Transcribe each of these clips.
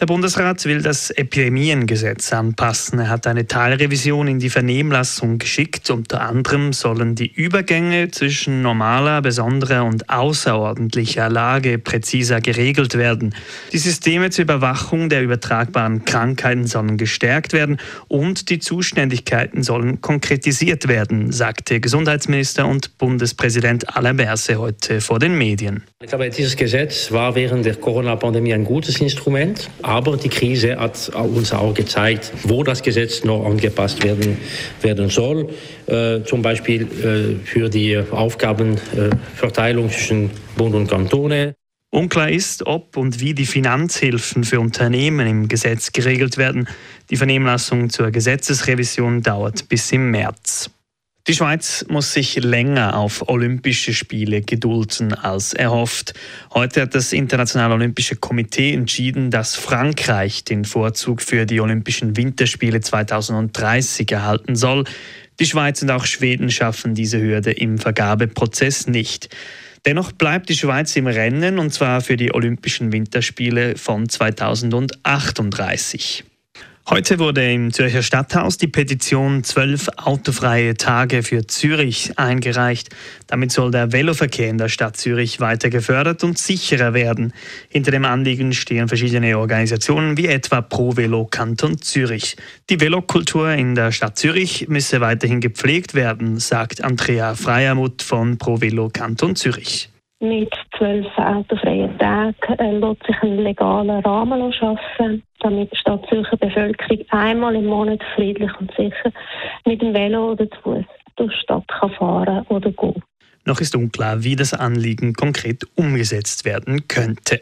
Der Bundesrat will das Epidemiengesetz anpassen. Er hat eine Teilrevision in die Vernehmlassung geschickt. Unter anderem sollen die Übergänge zwischen normaler, besonderer und außerordentlicher Lage präziser geregelt werden. Die Systeme zur Überwachung der übertragbaren Krankheiten sollen gestärkt werden und die Zuständigkeiten sollen konkretisiert werden, sagte Gesundheitsminister und Bundespräsident Alain Berse heute vor den Medien. Ich glaube, dieses Gesetz war während der Corona-Pandemie ein gutes Instrument. Aber die Krise hat uns auch gezeigt, wo das Gesetz noch angepasst werden, werden soll. Äh, zum Beispiel äh, für die Aufgabenverteilung zwischen Bund und Kantone. Unklar ist, ob und wie die Finanzhilfen für Unternehmen im Gesetz geregelt werden. Die Vernehmlassung zur Gesetzesrevision dauert bis im März. Die Schweiz muss sich länger auf Olympische Spiele gedulden als erhofft. Heute hat das Internationale Olympische Komitee entschieden, dass Frankreich den Vorzug für die Olympischen Winterspiele 2030 erhalten soll. Die Schweiz und auch Schweden schaffen diese Hürde im Vergabeprozess nicht. Dennoch bleibt die Schweiz im Rennen und zwar für die Olympischen Winterspiele von 2038. Heute wurde im Zürcher Stadthaus die Petition Zwölf autofreie Tage für Zürich eingereicht. Damit soll der Veloverkehr in der Stadt Zürich weiter gefördert und sicherer werden. Hinter dem Anliegen stehen verschiedene Organisationen wie etwa Pro Velo Kanton Zürich. Die Velokultur in der Stadt Zürich müsse weiterhin gepflegt werden, sagt Andrea Freiermuth von Pro Velo Kanton Zürich. Mit zwölf autofreien Tagen äh, lässt sich ein legaler Rahmen schaffen, damit die Stadt Zürcher Bevölkerung einmal im Monat friedlich und sicher mit dem Velo oder zu Fuß durch die Stadt kann fahren oder gehen. Noch ist unklar, wie das Anliegen konkret umgesetzt werden könnte.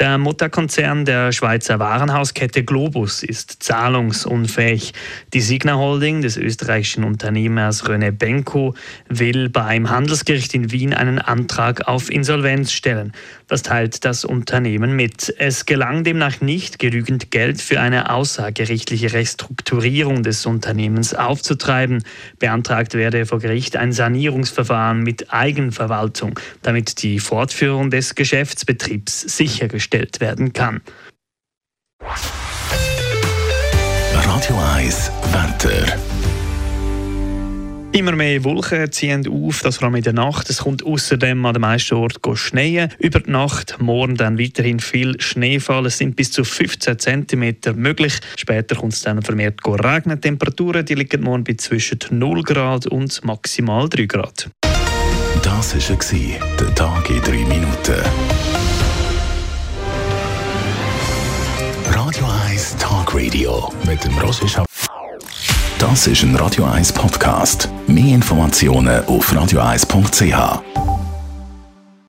Der Mutterkonzern der Schweizer Warenhauskette Globus ist zahlungsunfähig. Die Signa Holding des österreichischen Unternehmers René Benko will beim Handelsgericht in Wien einen Antrag auf Insolvenz stellen. Das teilt das Unternehmen mit. Es gelang demnach nicht, genügend Geld für eine außergerichtliche Restrukturierung des Unternehmens aufzutreiben. Beantragt werde vor Gericht ein Sanierungsverfahren mit Eigenverwaltung, damit die Fortführung des Geschäftsbetriebs sichergestellt gestellt werden kann. Radio 1 Wetter. Immer mehr Wolken ziehen auf, das vor allem in der Nacht. Es kommt außerdem an den meisten Orten schneien. Über die Nacht, morgen dann weiterhin viel Schneefall. Es sind bis zu 15 cm möglich. Später kommt es dann vermehrt regnen. Temperaturen die liegen morgen bei zwischen 0 Grad und maximal 3 Grad. Das war der Tag in 3 Minuten. Radio 1 Talk Radio mit dem Roger Das ist ein Radio 1 Podcast. Mehr Informationen auf radio1.ch.